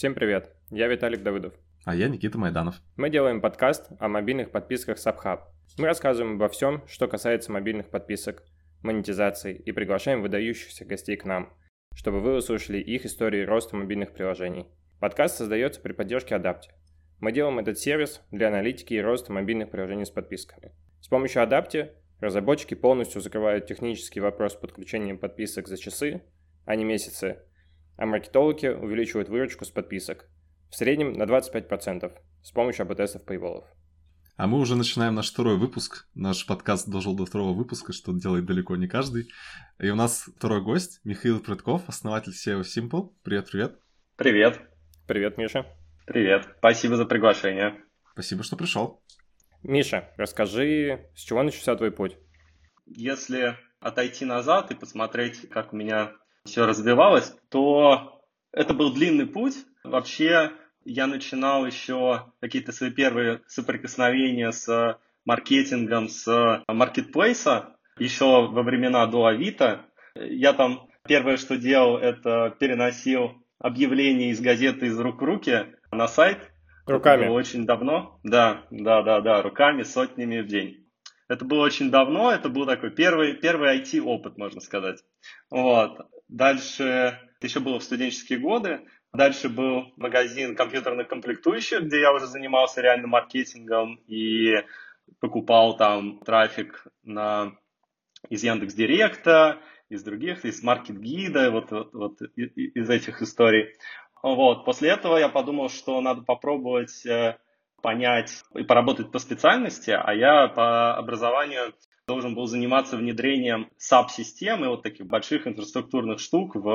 Всем привет, я Виталик Давыдов. А я Никита Майданов. Мы делаем подкаст о мобильных подписках Subhub. Мы рассказываем обо всем, что касается мобильных подписок, монетизации и приглашаем выдающихся гостей к нам, чтобы вы услышали их истории роста мобильных приложений. Подкаст создается при поддержке Adapti. Мы делаем этот сервис для аналитики и роста мобильных приложений с подписками. С помощью Adapti разработчики полностью закрывают технический вопрос с подключением подписок за часы, а не месяцы, а маркетологи увеличивают выручку с подписок в среднем на 25% с помощью АБ-тестов пейволов. А мы уже начинаем наш второй выпуск. Наш подкаст дошел до второго выпуска, что делает далеко не каждый. И у нас второй гость, Михаил Прытков, основатель SEO Simple. Привет, привет. Привет. Привет, Миша. Привет. Спасибо за приглашение. Спасибо, что пришел. Миша, расскажи, с чего начался твой путь? Если отойти назад и посмотреть, как у меня все развивалось, то это был длинный путь. Вообще, я начинал еще какие-то свои первые соприкосновения с маркетингом, с маркетплейса, еще во времена до Авито. Я там первое, что делал, это переносил объявления из газеты из рук в руки на сайт. Руками? Это было очень давно. Да, да, да, да, руками, сотнями в день. Это было очень давно, это был такой первый, первый IT-опыт, можно сказать. Вот. Дальше, еще было в студенческие годы, дальше был магазин компьютерных комплектующих, где я уже занимался реальным маркетингом и покупал там трафик на, из Яндекс Директа, из других, из Маркет Гида, вот, вот, вот из этих историй. Вот. После этого я подумал, что надо попробовать э, понять и поработать по специальности, а я по образованию должен был заниматься внедрением SAP-системы, вот таких больших инфраструктурных штук в,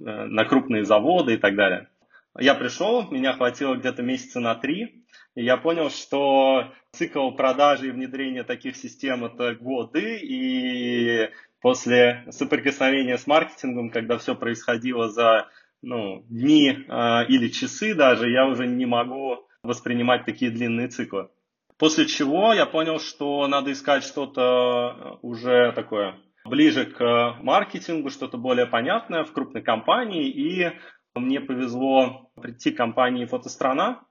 э, на крупные заводы и так далее. Я пришел, меня хватило где-то месяца на три, и я понял, что цикл продажи и внедрения таких систем это годы, и после соприкосновения с маркетингом, когда все происходило за ну, дни э, или часы даже, я уже не могу воспринимать такие длинные циклы. После чего я понял, что надо искать что-то уже такое ближе к маркетингу, что-то более понятное в крупной компании. И мне повезло прийти к компании «Фотострана»,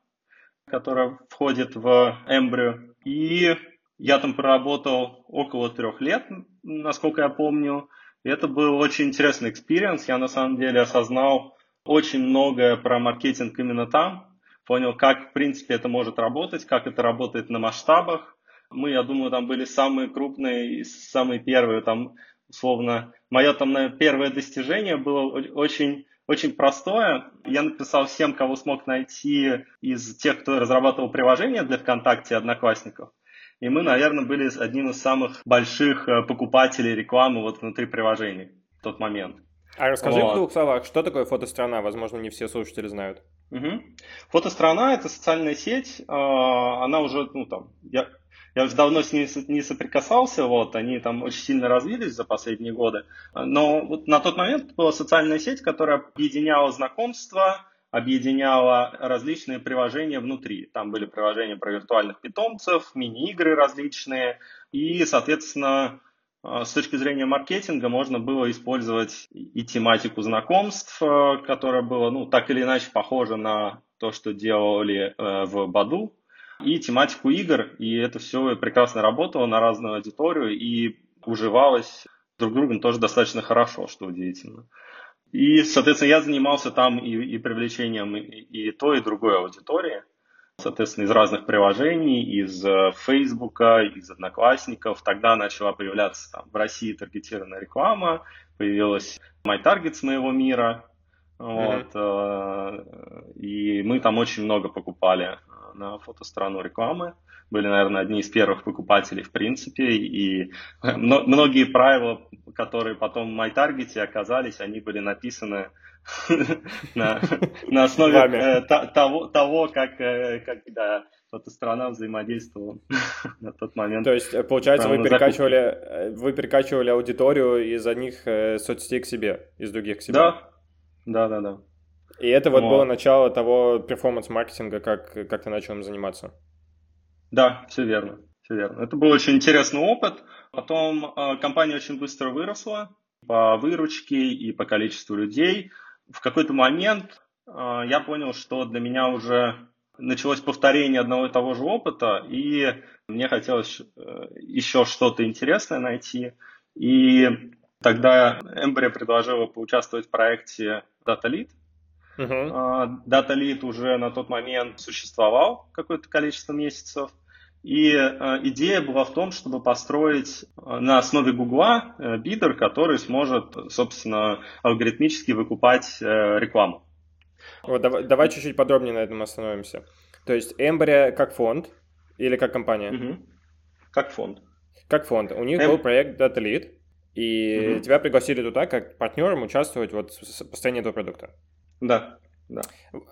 которая входит в Эмбрю. И я там проработал около трех лет, насколько я помню. И это был очень интересный experience. Я на самом деле осознал очень многое про маркетинг именно там понял, как, в принципе, это может работать, как это работает на масштабах. Мы, я думаю, там были самые крупные и самые первые, там, условно, мое там наверное, первое достижение было очень, очень простое. Я написал всем, кого смог найти из тех, кто разрабатывал приложение для ВКонтакте и Одноклассников. И мы, наверное, были одним из самых больших э, покупателей рекламы вот внутри приложений в тот момент. А расскажи вот. в двух словах, что такое фотострана? Возможно, не все слушатели знают. Угу. Фотострана – это социальная сеть, а, она уже, ну там, я, я уже давно с ней не соприкасался, вот, они там очень сильно развились за последние годы, но вот на тот момент была социальная сеть, которая объединяла знакомства, объединяла различные приложения внутри. Там были приложения про виртуальных питомцев, мини-игры различные, и, соответственно, с точки зрения маркетинга можно было использовать и тематику знакомств, э, которая была ну, так или иначе похожа на то, что делали э, в Баду, и тематику игр, и это все прекрасно работало на разную аудиторию и уживалось друг другом тоже достаточно хорошо, что удивительно. И, соответственно, я занимался там и, и привлечением и, и той, и другой аудитории соответственно, из разных приложений, из э, Фейсбука, из Одноклассников. Тогда начала появляться там, в России таргетированная реклама, появилась MyTarget с моего мира. Вот, mm-hmm. И мы там очень много покупали э, на фотострану рекламы. Были, наверное, одни из первых покупателей в принципе. И многие правила, которые потом в MyTarget оказались, они были написаны на, основе э, того, как, э, как да, эта страна взаимодействовала на тот момент. То есть, э, получается, вы перекачивали, вы перекачивали аудиторию из одних соцсетей к себе, из других к себе? Да, да, да, да. И это вот, вот. было начало того перформанс-маркетинга, как, как ты начал им заниматься? Да, все верно, все верно. Это был очень интересный опыт. Потом э, компания очень быстро выросла по выручке и по количеству людей в какой-то момент э, я понял, что для меня уже началось повторение одного и того же опыта, и мне хотелось э, еще что-то интересное найти. И тогда Embryo предложила поучаствовать в проекте DataLead. Uh-huh. DataLead уже на тот момент существовал какое-то количество месяцев. И э, идея была в том, чтобы построить э, на основе Гугла бидер, который сможет, собственно, алгоритмически выкупать рекламу. Вот, давай, давай чуть-чуть подробнее на этом остановимся. То есть Embryo как фонд или как компания? Угу. Как фонд. Как фонд. У них Em... был проект Data Lead, и угу. тебя пригласили туда как партнером участвовать вот в построении этого продукта. Да, да.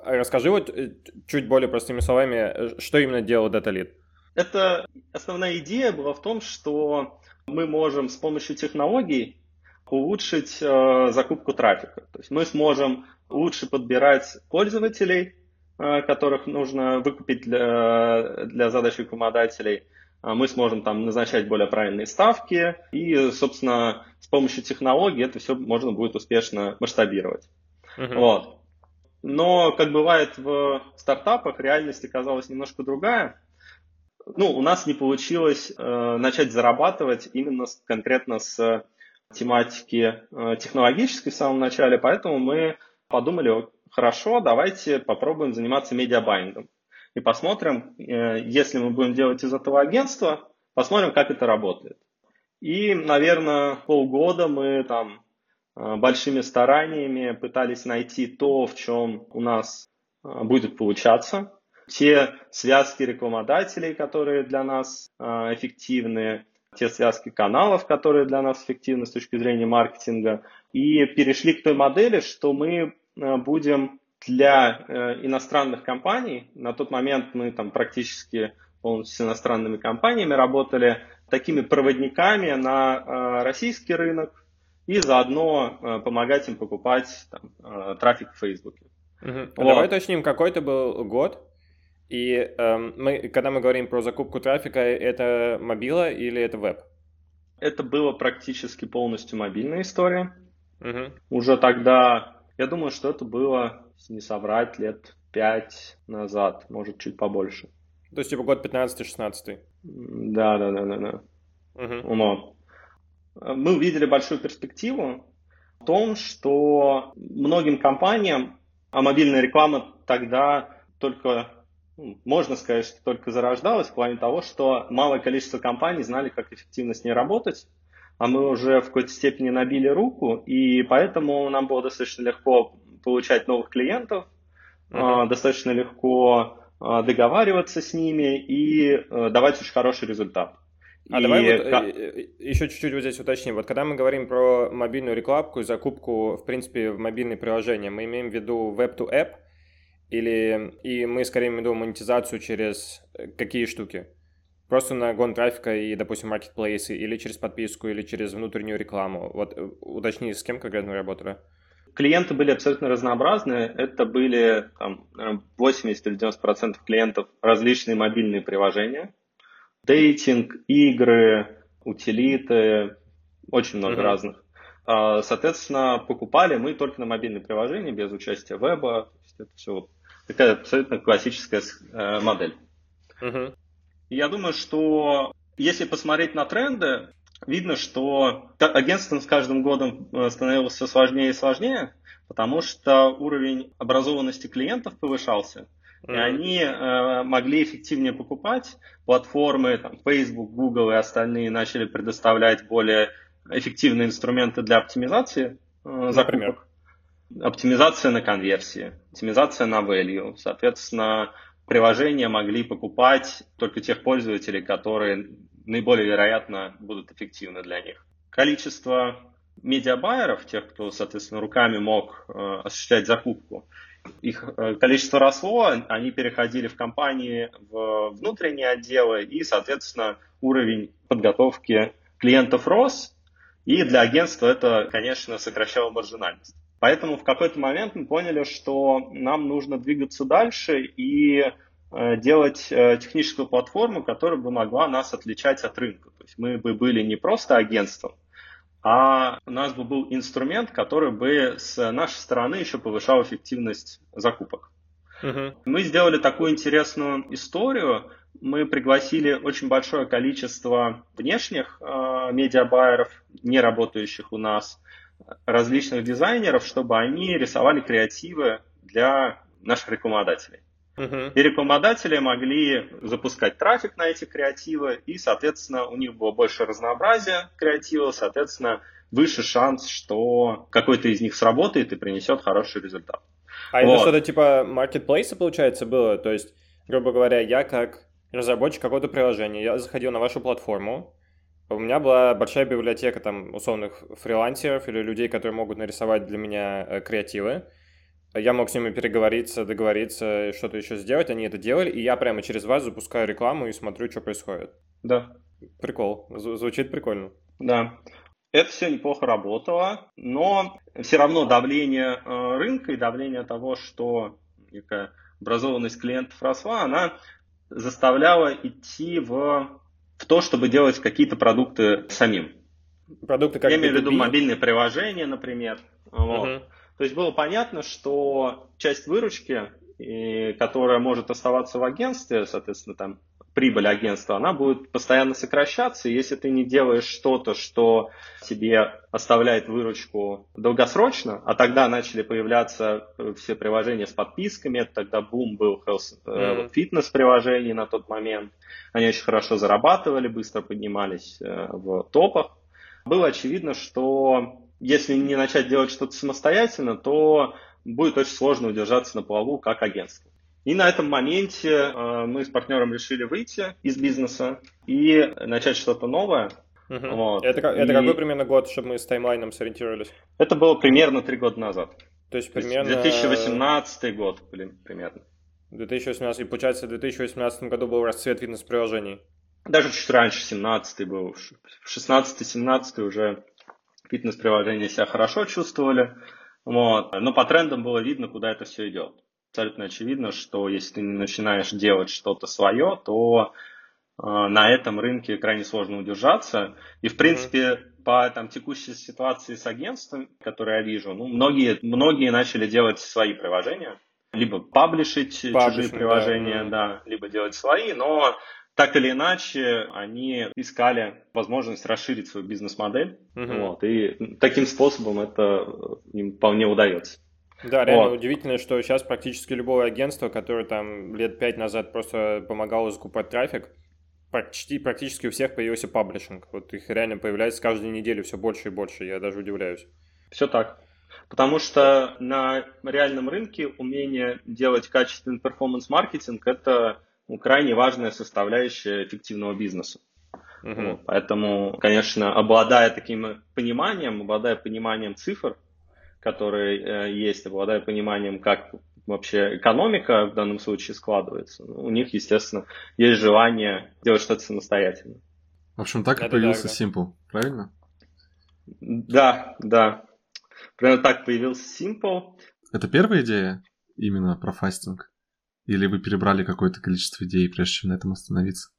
Расскажи вот э, чуть более простыми словами, э, что именно делал Data Lead? Это основная идея была в том, что мы можем с помощью технологий улучшить э, закупку трафика. То есть мы сможем лучше подбирать пользователей, э, которых нужно выкупить для, для задач рекламодателей. А мы сможем там назначать более правильные ставки, и, собственно, с помощью технологий это все можно будет успешно масштабировать. Uh-huh. Вот. Но, как бывает в стартапах, реальность оказалась немножко другая. Ну, у нас не получилось э, начать зарабатывать именно с, конкретно с тематики э, технологической в самом начале, поэтому мы подумали, хорошо, давайте попробуем заниматься медиабайингом. И посмотрим, э, если мы будем делать из этого агентства, посмотрим, как это работает. И, наверное, полгода мы там э, большими стараниями пытались найти то, в чем у нас э, будет получаться. Те связки рекламодателей, которые для нас эффективны, те связки каналов, которые для нас эффективны с точки зрения маркетинга. И перешли к той модели, что мы будем для э, иностранных компаний, на тот момент мы там практически полностью с иностранными компаниями работали, такими проводниками на э, российский рынок и заодно помогать им покупать там, трафик в Фейсбуке. Угу. Вот. Давай уточним, какой это был год? И эм, мы, когда мы говорим про закупку трафика, это мобила или это веб? Это было практически полностью мобильная история. Угу. Уже тогда я думаю, что это было, не соврать, лет пять назад, может, чуть побольше. То есть, типа, год 15-16? Да, да, да, да, да. Угу. Но мы увидели большую перспективу в том, что многим компаниям, а мобильная реклама тогда только, ну, можно сказать, что только зарождалась в плане того, что малое количество компаний знали, как эффективно с ней работать, а мы уже в какой-то степени набили руку, и поэтому нам было достаточно легко получать новых клиентов, uh-huh. достаточно легко а, договариваться с ними и э, давать очень хороший результат. А и давай вот как... Э, э, еще чуть-чуть вот здесь уточним. Вот когда мы говорим про мобильную рекламку и закупку, в принципе, в мобильные приложения, мы имеем в виду web-to-app или и мы скорее имеем в виду монетизацию через какие штуки? Просто на гон трафика и, допустим, маркетплейсы, или через подписку, или через внутреннюю рекламу. Вот уточни, с кем конкретно работали? Клиенты были абсолютно разнообразные. Это были там, 80 или 90 процентов клиентов различные мобильные приложения. Дейтинг, игры, утилиты, очень много uh-huh. разных. А, соответственно, покупали мы только на мобильные приложения, без участия веба. это все такая абсолютно классическая э, модель. Uh-huh. Я думаю, что если посмотреть на тренды, видно, что агентством с каждым годом э, становилось все сложнее и сложнее, потому что уровень образованности клиентов повышался, mm-hmm. и они э, могли эффективнее покупать. Платформы, там, Facebook, Google и остальные начали предоставлять более эффективные инструменты для оптимизации э, закупок. Оптимизация на конверсии, оптимизация на value. Соответственно, приложения могли покупать только тех пользователей, которые наиболее вероятно будут эффективны для них. Количество медиабайеров, тех, кто, соответственно, руками мог э, осуществлять закупку, их э, количество росло, они переходили в компании в внутренние отделы, и, соответственно, уровень подготовки клиентов рос, и для агентства это, конечно, сокращало маржинальность. Поэтому в какой-то момент мы поняли, что нам нужно двигаться дальше и делать э, техническую платформу, которая бы могла нас отличать от рынка. То есть мы бы были не просто агентством, а у нас бы был инструмент, который бы с нашей стороны еще повышал эффективность закупок. Uh-huh. Мы сделали такую интересную историю. Мы пригласили очень большое количество внешних э, медиабайеров, не работающих у нас, различных дизайнеров, чтобы они рисовали креативы для наших рекламодателей. Uh-huh. И рекламодатели могли запускать трафик на эти креативы, и, соответственно, у них было больше разнообразия креативов, соответственно, выше шанс, что какой-то из них сработает и принесет хороший результат. А вот. это что-то типа маркетплейса, получается, было? То есть, грубо говоря, я как разработчик какого-то приложения, я заходил на вашу платформу, у меня была большая библиотека там условных фрилансеров или людей, которые могут нарисовать для меня э, креативы я мог с ними переговориться, договориться, что-то еще сделать, они это делали, и я прямо через вас запускаю рекламу и смотрю, что происходит. Да. Прикол, звучит прикольно. Да. Это все неплохо работало, но все равно давление э, рынка и давление того, что некая образованность клиентов росла, она заставляла идти в, в то, чтобы делать какие-то продукты самим. Продукты как Я имею в виду мобильные приложения, например. Вот. Uh-huh. То есть было понятно, что часть выручки, которая может оставаться в агентстве, соответственно, там прибыль агентства, она будет постоянно сокращаться. И если ты не делаешь что-то, что тебе оставляет выручку долгосрочно, а тогда начали появляться все приложения с подписками, это тогда бум был health, mm-hmm. фитнес-приложений на тот момент. Они очень хорошо зарабатывали, быстро поднимались э, в топах. Было очевидно, что если не начать делать что-то самостоятельно, то будет очень сложно удержаться на плаву как агентство. И на этом моменте э, мы с партнером решили выйти из бизнеса и начать что-то новое. Угу. Вот. Это, это и... какой примерно год, чтобы мы с таймлайном сориентировались? Это было примерно три года назад. То есть примерно... 2018 год, блин, примерно. 2018, и получается, в 2018 году был расцвет фитнес-приложений. Даже чуть раньше, 17 был. В 16-17 уже фитнес-приложения себя хорошо чувствовали. Вот. Но по трендам было видно, куда это все идет. Абсолютно очевидно, что если ты не начинаешь делать что-то свое, то э, на этом рынке крайне сложно удержаться. И, в принципе, по там, текущей ситуации с агентством, которые я вижу, ну, многие, многие начали делать свои приложения. Либо паблишить чужие приложения, да. да, либо делать свои, но так или иначе, они искали возможность расширить свою бизнес-модель. Угу. Вот, и таким способом это им вполне удается. Да, реально вот. удивительно, что сейчас практически любое агентство, которое там лет пять назад просто помогало закупать трафик, почти практически у всех появился паблишинг. Вот их реально появляется каждую неделю все больше и больше, я даже удивляюсь. Все так. Потому что на реальном рынке умение делать качественный перформанс-маркетинг – это крайне важная составляющая эффективного бизнеса. Uh-huh. Вот, поэтому, конечно, обладая таким пониманием, обладая пониманием цифр, которые э, есть, обладая пониманием, как вообще экономика в данном случае складывается, ну, у них, естественно, есть желание делать что-то самостоятельно. В общем, так и появился да, Simple, правильно? Да, да. Примерно так появился Simple. Это первая идея именно про фастинг? Или вы перебрали какое-то количество идей, прежде чем на этом остановиться?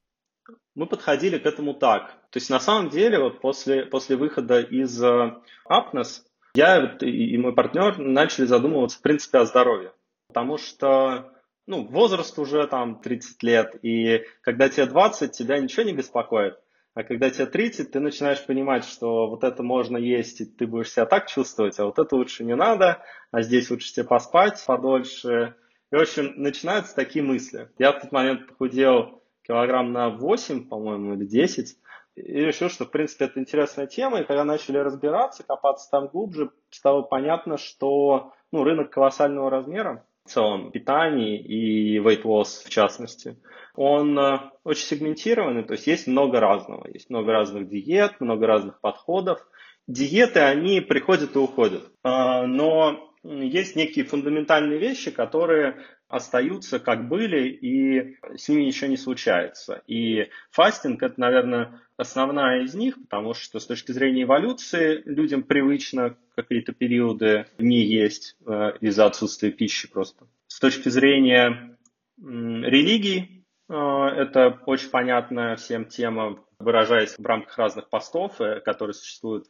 Мы подходили к этому так. То есть на самом деле вот после, после выхода из Apnos э, я и мой партнер начали задумываться в принципе о здоровье. Потому что ну, возраст уже там 30 лет, и когда тебе 20, тебя ничего не беспокоит. А когда тебе 30, ты начинаешь понимать, что вот это можно есть, и ты будешь себя так чувствовать, а вот это лучше не надо, а здесь лучше тебе поспать подольше, и, в общем, начинаются такие мысли. Я в тот момент похудел килограмм на 8, по-моему, или 10, и решил, что, в принципе, это интересная тема, и когда начали разбираться, копаться там глубже, стало понятно, что ну, рынок колоссального размера, в целом питании и weight loss в частности, он э, очень сегментированный, то есть есть много разного, есть много разных диет, много разных подходов. Диеты, они приходят и уходят, э, но есть некие фундаментальные вещи, которые остаются как были, и с ними ничего не случается. И фастинг это, наверное, основная из них, потому что с точки зрения эволюции людям привычно какие-то периоды не есть э, из-за отсутствия пищи просто. С точки зрения религий, э, это очень понятная всем тема выражаясь в рамках разных постов, э, которые существуют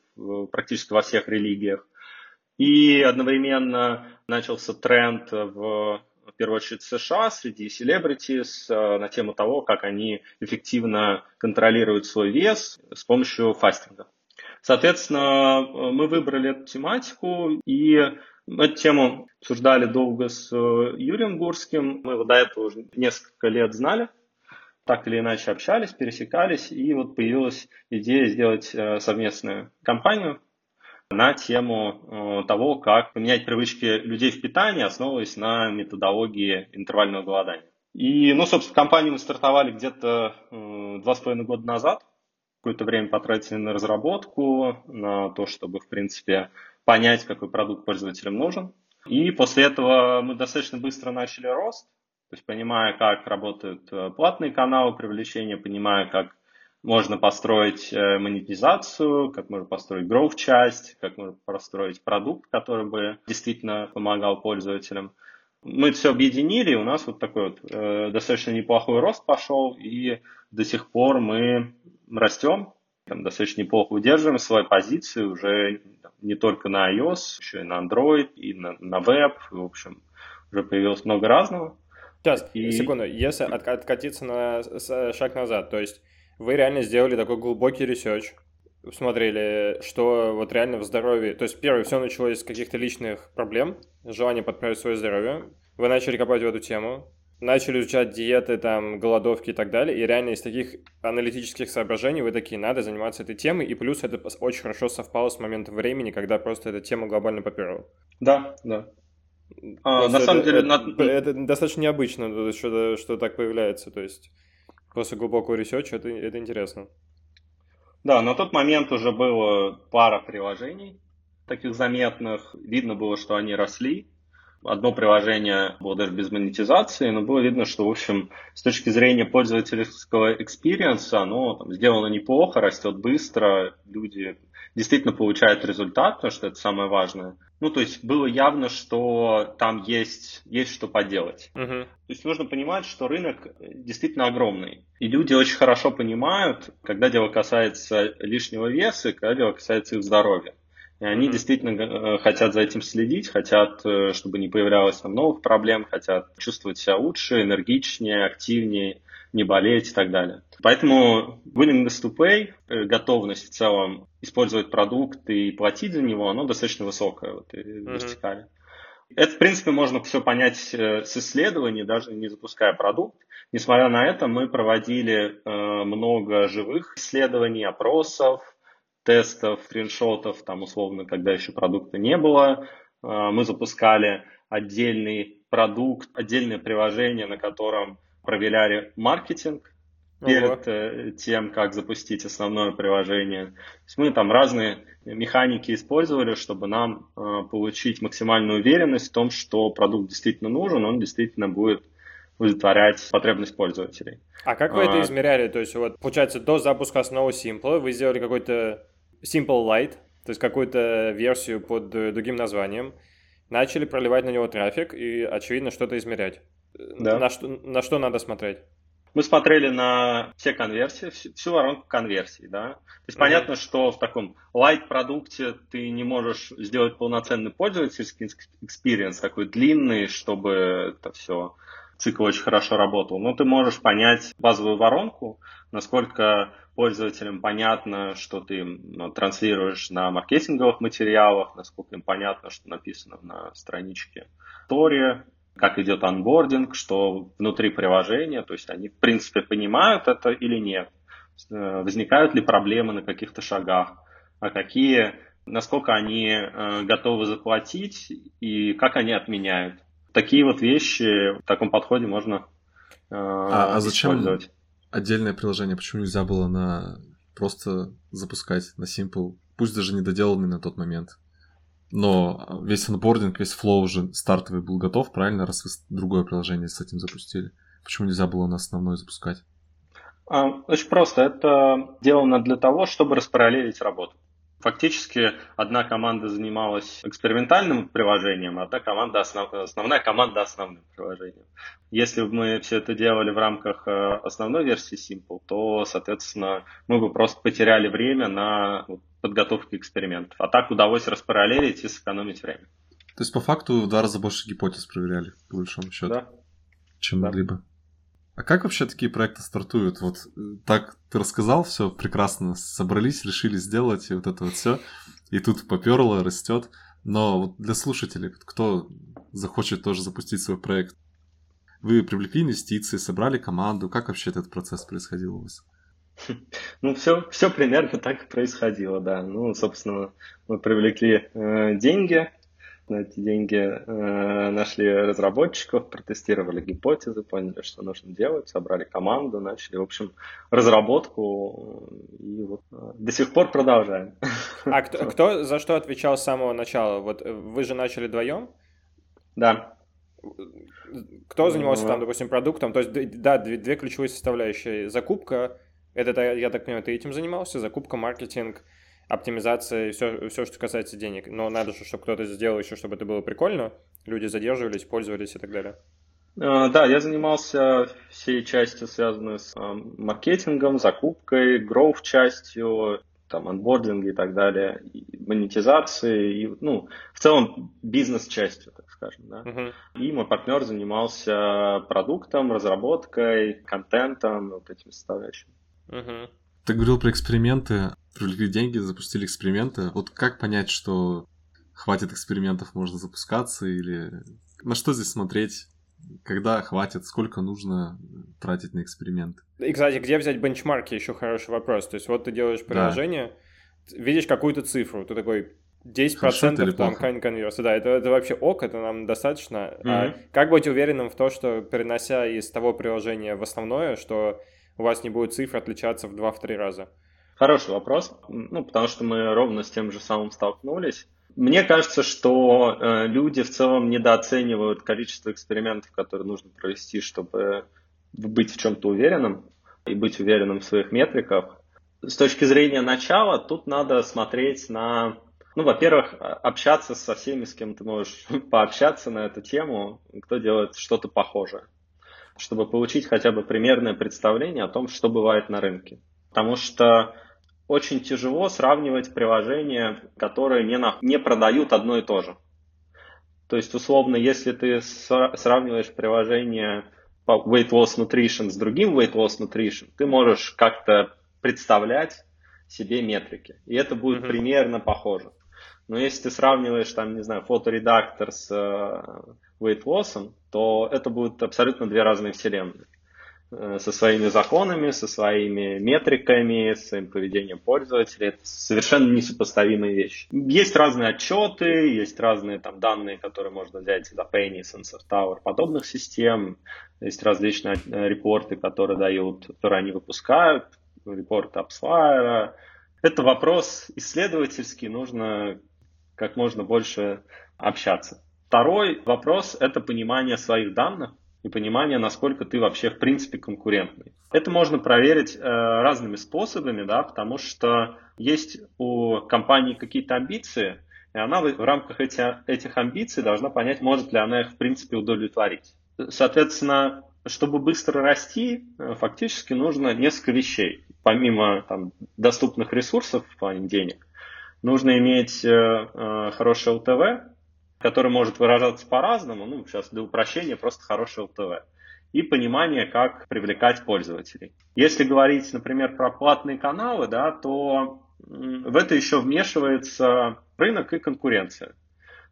практически во всех религиях. И одновременно начался тренд в, в первую очередь в США среди селебритис на тему того, как они эффективно контролируют свой вес с помощью фастинга. Соответственно, мы выбрали эту тематику и эту тему обсуждали долго с Юрием Гурским. Мы его до этого уже несколько лет знали так или иначе общались, пересекались, и вот появилась идея сделать э, совместную кампанию на тему э, того, как поменять привычки людей в питании, основываясь на методологии интервального голодания. И, ну, собственно, компанию мы стартовали где-то э, два с половиной года назад. Какое-то время потратили на разработку, на то, чтобы, в принципе, понять, какой продукт пользователям нужен. И после этого мы достаточно быстро начали рост. То есть понимая, как работают э, платные каналы привлечения, понимая, как можно построить э, монетизацию, как можно построить growth часть, как можно построить продукт, который бы действительно помогал пользователям. Мы это все объединили, и у нас вот такой вот э, достаточно неплохой рост пошел, и до сих пор мы растем, там, достаточно неплохо удерживаем свою позицию уже не только на iOS, еще и на Android, и на, на веб, в общем, уже появилось много разного. Сейчас, и... секунду, если от, откатиться на шаг назад, то есть вы реально сделали такой глубокий research, смотрели, что вот реально в здоровье, то есть первое, все началось с каких-то личных проблем, желание подправить свое здоровье, вы начали копать в эту тему, начали изучать диеты, там, голодовки и так далее, и реально из таких аналитических соображений вы такие, надо заниматься этой темой, и плюс это очень хорошо совпало с моментом времени, когда просто эта тема глобально поперло. Да, да. А, на самом это, деле... Это, это достаточно необычно, что, что так появляется, то есть после глубокого research а это, это интересно. Да, на тот момент уже было пара приложений таких заметных. Видно было, что они росли. Одно приложение было даже без монетизации, но было видно, что, в общем, с точки зрения пользовательского experience а, оно там, сделано неплохо, растет быстро, люди действительно получают результат, потому что это самое важное. Ну, то есть было явно, что там есть, есть что поделать. Uh-huh. То есть нужно понимать, что рынок действительно огромный. И люди очень хорошо понимают, когда дело касается лишнего веса, когда дело касается их здоровья. И они mm-hmm. действительно э, хотят за этим следить, хотят, э, чтобы не появлялось там новых проблем, хотят чувствовать себя лучше, энергичнее, активнее, не болеть и так далее. Поэтому willingness to pay, э, готовность в целом использовать продукт и платить за него, оно достаточно высокое вот, mm-hmm. в вертикале. Это, в принципе, можно все понять э, с исследований, даже не запуская продукт. Несмотря на это, мы проводили э, много живых исследований, опросов, тестов, скриншотов, там условно, когда еще продукта не было. Мы запускали отдельный продукт, отдельное приложение, на котором проверяли маркетинг перед Ого. тем, как запустить основное приложение. То есть мы там разные механики использовали, чтобы нам э, получить максимальную уверенность в том, что продукт действительно нужен, он действительно будет удовлетворять потребность пользователей. А как вы а... это измеряли? То есть вот получается до запуска основного Simple вы сделали какой-то Simple Light, то есть какую-то версию под другим названием, начали проливать на него трафик и очевидно что-то измерять. Да. На, что, на что надо смотреть? Мы смотрели на все конверсии, всю воронку конверсий, да. То есть mm-hmm. понятно, что в таком light продукте ты не можешь сделать полноценный пользовательский experience такой длинный, чтобы это все цикл очень хорошо работал. Но ты можешь понять базовую воронку, насколько пользователям понятно, что ты ну, транслируешь на маркетинговых материалах, насколько им понятно, что написано на страничке store, как идет onboarding, что внутри приложения, то есть они в принципе понимают это или нет, э, возникают ли проблемы на каких-то шагах, а какие, насколько они э, готовы заплатить и как они отменяют. Такие вот вещи в таком подходе можно э, а, а зачем отдельное приложение? Почему нельзя было на просто запускать на Simple, пусть даже не доделанный на тот момент? Но весь онбординг, весь флоу уже стартовый был готов, правильно, раз вы другое приложение с этим запустили? Почему нельзя было на основной запускать? А, очень просто. Это сделано для того, чтобы распараллелить работу. Фактически одна команда занималась экспериментальным приложением, а одна команда основ... основная команда основным приложением. Если бы мы все это делали в рамках э, основной версии Simple, то, соответственно, мы бы просто потеряли время на подготовку экспериментов. А так удалось распараллелить и сэкономить время. То есть, по факту, в два раза больше гипотез проверяли, по большому счету, да. чем да. могли А как вообще такие проекты стартуют? Вот э, так ты рассказал, все прекрасно, собрались, решили сделать, и вот это вот все. И тут поперло, растет. Но вот для слушателей, кто захочет тоже запустить свой проект, вы привлекли инвестиции, собрали команду. Как вообще этот процесс происходил у вас? Ну, все, все примерно так и происходило, да. Ну, собственно, мы привлекли э, деньги, на эти деньги э, нашли разработчиков, протестировали гипотезы, поняли, что нужно делать, собрали команду, начали, в общем, разработку и вот э, до сих пор продолжаем. А кто, кто за что отвечал с самого начала? Вот вы же начали вдвоем? Да. Кто занимался там, допустим, продуктом? То есть, да, две, две ключевые составляющие. Закупка, это, я так понимаю, ты этим занимался, закупка, маркетинг – оптимизация и все, все, что касается денег. Но надо же, чтобы кто-то сделал еще, чтобы это было прикольно. Люди задерживались, пользовались и так далее. А, да, я занимался всей частью, связанной с а, маркетингом, закупкой, гроув частью, там, анбординг и так далее, и монетизацией, и, ну, в целом бизнес-частью, так скажем, да. Uh-huh. И мой партнер занимался продуктом, разработкой, контентом, вот этими составляющими. Uh-huh. Ты говорил про эксперименты, привлекли деньги, запустили эксперименты. Вот как понять, что хватит экспериментов, можно запускаться, или на что здесь смотреть? Когда хватит, сколько нужно тратить на эксперимент? И, кстати, где взять бенчмарки, еще хороший вопрос. То есть вот ты делаешь приложение, да. видишь какую-то цифру, ты такой 10% там конверсия. Да, это, это вообще ок, это нам достаточно. Mm-hmm. А как быть уверенным в том, что перенося из того приложения в основное, что у вас не будет цифр отличаться в 2-3 раза? Хороший вопрос, ну, потому что мы ровно с тем же самым столкнулись. Мне кажется, что э, люди в целом недооценивают количество экспериментов, которые нужно провести, чтобы быть в чем-то уверенным и быть уверенным в своих метриках. С точки зрения начала, тут надо смотреть на, ну, во-первых, общаться со всеми, с кем ты можешь пообщаться на эту тему, кто делает что-то похожее чтобы получить хотя бы примерное представление о том, что бывает на рынке. Потому что очень тяжело сравнивать приложения, которые не, на, не продают одно и то же. То есть, условно, если ты сравниваешь приложение Weight Loss Nutrition с другим Weight Loss Nutrition, ты можешь как-то представлять себе метрики. И это будет mm-hmm. примерно похоже. Но если ты сравниваешь, там, не знаю, фоторедактор с э, weight loss, то это будут абсолютно две разные вселенные. Э, со своими законами, со своими метриками, с своим поведением пользователя. Это совершенно несопоставимые вещи. Есть разные отчеты, есть разные там данные, которые можно взять из Penny, Sensor Tower, подобных систем. Есть различные э, репорты, которые дают, которые они выпускают, репорты AppsFire. Это вопрос исследовательский, нужно как можно больше общаться. Второй вопрос – это понимание своих данных и понимание, насколько ты вообще в принципе конкурентный. Это можно проверить э, разными способами, да, потому что есть у компании какие-то амбиции, и она в, рамках эти, этих амбиций должна понять, может ли она их в принципе удовлетворить. Соответственно, чтобы быстро расти, э, фактически нужно несколько вещей. Помимо там, доступных ресурсов в плане денег, нужно иметь э, э, хорошее ЛТВ, который может выражаться по-разному, ну, сейчас для упрощения просто хорошее ЛТВ, и понимание, как привлекать пользователей. Если говорить, например, про платные каналы, да, то в это еще вмешивается рынок и конкуренция.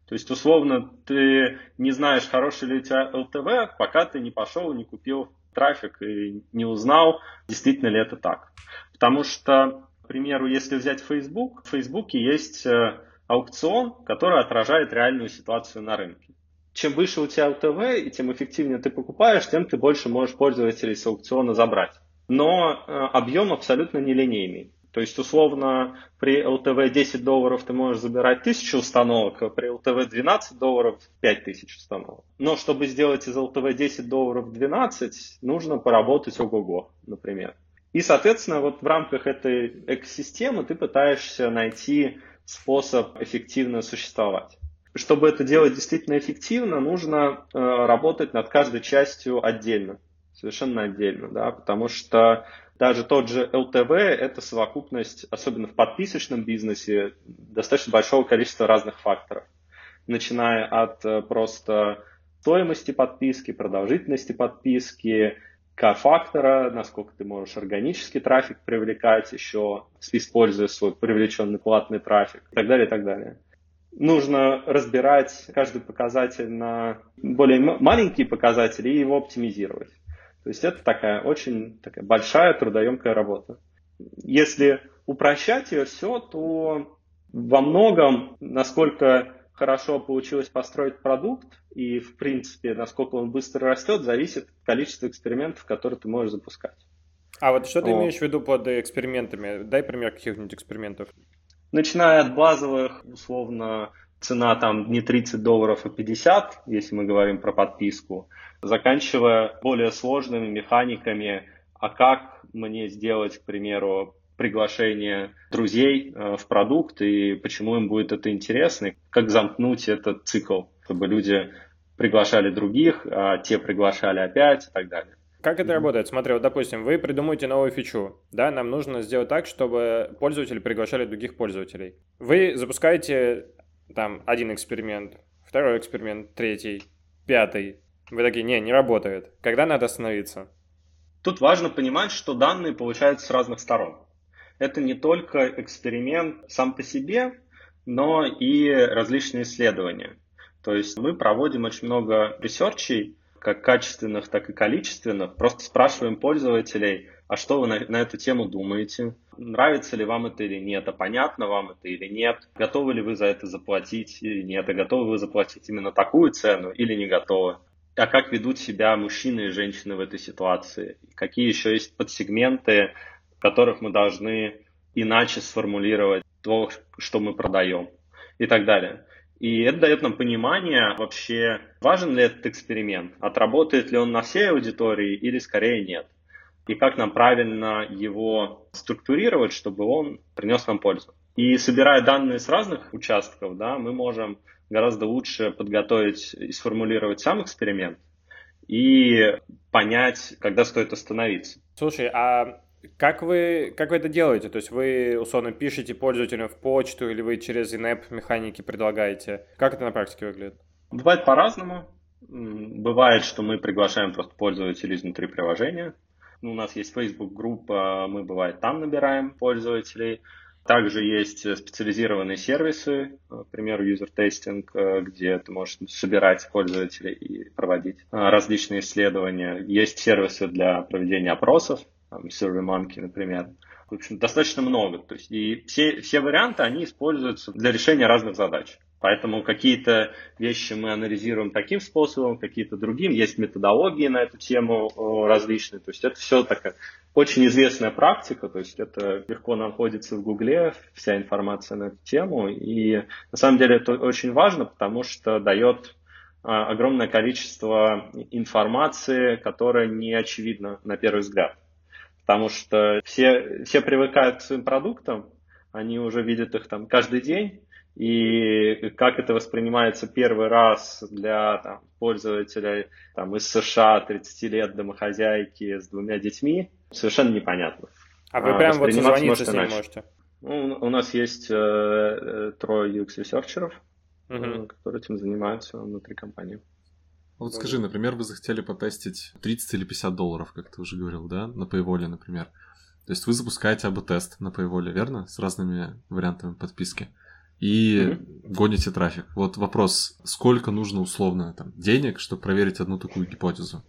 То есть, условно, ты не знаешь, хороший ли у тебя ЛТВ, пока ты не пошел, не купил трафик и не узнал, действительно ли это так. Потому что, к примеру, если взять Facebook, в Facebook есть э, аукцион, который отражает реальную ситуацию на рынке. Чем выше у тебя ЛТВ и тем эффективнее ты покупаешь, тем ты больше можешь пользователей с аукциона забрать. Но э, объем абсолютно нелинейный. То есть, условно, при ЛТВ 10 долларов ты можешь забирать 1000 установок, а при ЛТВ 12 долларов 5000 установок. Но чтобы сделать из ЛТВ 10 долларов 12, нужно поработать ого-го, например. И, соответственно, вот в рамках этой экосистемы ты пытаешься найти способ эффективно существовать. Чтобы это делать действительно эффективно, нужно э, работать над каждой частью отдельно, совершенно отдельно, да, потому что даже тот же ЛТВ – это совокупность, особенно в подписочном бизнесе, достаточно большого количества разных факторов. Начиная от э, просто стоимости подписки, продолжительности подписки, К-фактора, насколько ты можешь органический трафик привлекать еще, используя свой привлеченный платный трафик и так далее, и так далее. Нужно разбирать каждый показатель на более маленькие показатели и его оптимизировать. То есть это такая очень такая большая трудоемкая работа. Если упрощать ее все, то во многом, насколько хорошо получилось построить продукт и, в принципе, насколько он быстро растет, зависит от количества экспериментов, которые ты можешь запускать. А вот что ты вот. имеешь в виду под экспериментами? Дай пример каких-нибудь экспериментов. Начиная от базовых, условно, цена там не 30 долларов, а 50, если мы говорим про подписку, заканчивая более сложными механиками, а как мне сделать, к примеру, приглашение друзей э, в продукт и почему им будет это интересно, как замкнуть этот цикл, чтобы люди приглашали других, а те приглашали опять и так далее. Как это работает? Смотри, вот, допустим, вы придумаете новую фичу, да, нам нужно сделать так, чтобы пользователи приглашали других пользователей. Вы запускаете там один эксперимент, второй эксперимент, третий, пятый. Вы такие, не, не работает. Когда надо остановиться? Тут важно понимать, что данные получаются с разных сторон это не только эксперимент сам по себе, но и различные исследования. То есть мы проводим очень много research ей, как качественных, так и количественных. Просто спрашиваем пользователей, а что вы на, на эту тему думаете? Нравится ли вам это или нет? А понятно вам это или нет? Готовы ли вы за это заплатить или нет? А готовы вы заплатить именно такую цену или не готовы? А как ведут себя мужчины и женщины в этой ситуации? Какие еще есть подсегменты которых мы должны иначе сформулировать то, что мы продаем и так далее. И это дает нам понимание вообще, важен ли этот эксперимент, отработает ли он на всей аудитории или скорее нет. И как нам правильно его структурировать, чтобы он принес нам пользу. И собирая данные с разных участков, да, мы можем гораздо лучше подготовить и сформулировать сам эксперимент и понять, когда стоит остановиться. Слушай, а как вы, как вы это делаете? То есть вы, условно, пишете пользователям в почту или вы через in механики предлагаете? Как это на практике выглядит? Бывает по-разному. Бывает, что мы приглашаем просто пользователей изнутри приложения. У нас есть Facebook группа, мы бывает там набираем пользователей. Также есть специализированные сервисы, к примеру, user testing, где ты можешь собирать пользователей и проводить различные исследования. Есть сервисы для проведения опросов, SurveyMonkey, например. В общем, достаточно много. То есть, и все, все варианты, они используются для решения разных задач. Поэтому какие-то вещи мы анализируем таким способом, какие-то другим. Есть методологии на эту тему различные. То есть это все такая очень известная практика. То есть это легко находится в Гугле, вся информация на эту тему. И на самом деле это очень важно, потому что дает а, огромное количество информации, которая не очевидна на первый взгляд потому что все, все привыкают к своим продуктам, они уже видят их там каждый день, и как это воспринимается первый раз для там, пользователя там, из США 30 лет домохозяйки с двумя детьми, совершенно непонятно. А вы прям вот созвониться с ним можете? Ну, у нас есть э, э трое UX-researcher ов, угу. которые этим занимаются внутри компании. Вот скажи, например, вы захотели потестить 30 или 50 долларов, как ты уже говорил, да, на Paywall, например. То есть вы запускаете A/B-тест на Paywall, верно? С разными вариантами подписки. И mm-hmm. гоните трафик. Вот вопрос, сколько нужно условно там, денег, чтобы проверить одну такую гипотезу?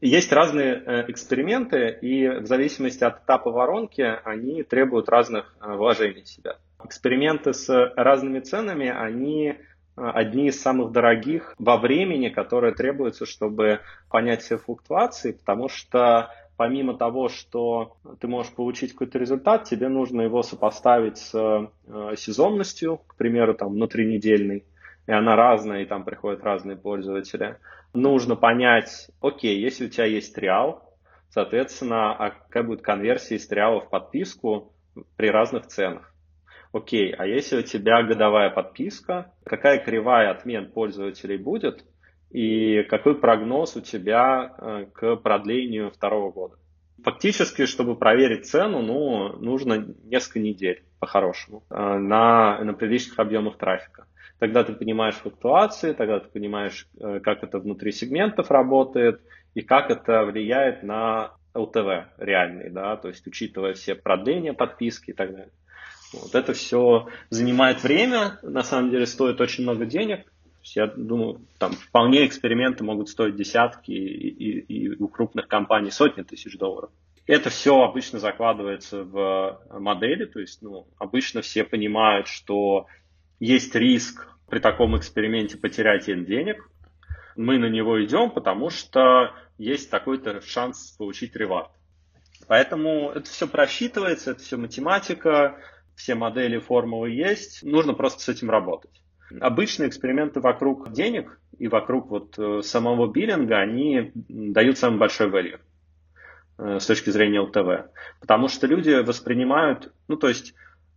Есть разные э, эксперименты, и в зависимости от этапа воронки они требуют разных э, вложений в себя. Эксперименты с разными ценами, они одни из самых дорогих во времени, которые требуются, чтобы понять все флуктуации, потому что помимо того, что ты можешь получить какой-то результат, тебе нужно его сопоставить с э, сезонностью, к примеру, там внутринедельной, и она разная, и там приходят разные пользователи. Нужно понять, окей, если у тебя есть реал, Соответственно, а какая будет конверсия из триала в подписку при разных ценах? Окей, а если у тебя годовая подписка, какая кривая отмен пользователей будет и какой прогноз у тебя э, к продлению второго года? Фактически, чтобы проверить цену, ну, нужно несколько недель по-хорошему э, на, на приличных объемах трафика. Тогда ты понимаешь флуктуации, тогда ты понимаешь, э, как это внутри сегментов работает и как это влияет на ЛТВ реальный, да, то есть учитывая все продления подписки и так далее. Вот это все занимает время, на самом деле стоит очень много денег. Я думаю, там вполне эксперименты могут стоить десятки и, и, и у крупных компаний сотни тысяч долларов. Это все обычно закладывается в модели, то есть ну, обычно все понимают, что есть риск при таком эксперименте потерять денег. Мы на него идем, потому что есть такой-то шанс получить ревард. Поэтому это все просчитывается, это все математика, все модели формулы есть, нужно просто с этим работать. Обычные эксперименты вокруг денег и вокруг вот э, самого биллинга, они дают самый большой value э, с точки зрения ЛТВ. Потому что люди воспринимают, ну то есть